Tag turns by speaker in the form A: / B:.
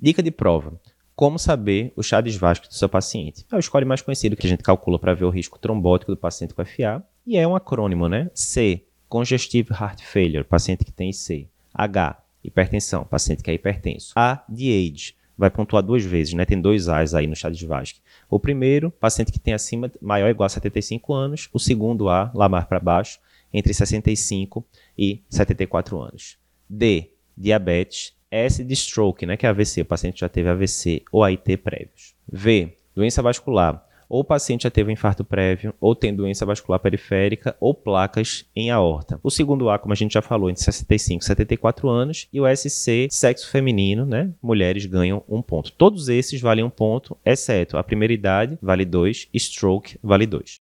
A: Dica de prova. Como saber o Chades vasco do seu paciente? É o score mais conhecido que a gente calcula para ver o risco trombótico do paciente com FA. E é um acrônimo, né? C, Congestive Heart Failure, paciente que tem IC. H, hipertensão, paciente que é hipertenso. A, de age, vai pontuar duas vezes, né? Tem dois A's aí no Chades Vasque. O primeiro, paciente que tem acima, maior ou igual a 75 anos. O segundo A, lá mais para baixo, entre 65 e 74 anos. D, diabetes. S de stroke, né, que é AVC, o paciente já teve AVC ou AIT prévios. V, doença vascular. Ou o paciente já teve um infarto prévio, ou tem doença vascular periférica, ou placas em aorta. O segundo A, como a gente já falou, entre 65 e 74 anos. E o SC, sexo feminino, né? Mulheres ganham um ponto. Todos esses valem um ponto, exceto a primeira idade, vale dois, stroke, vale dois.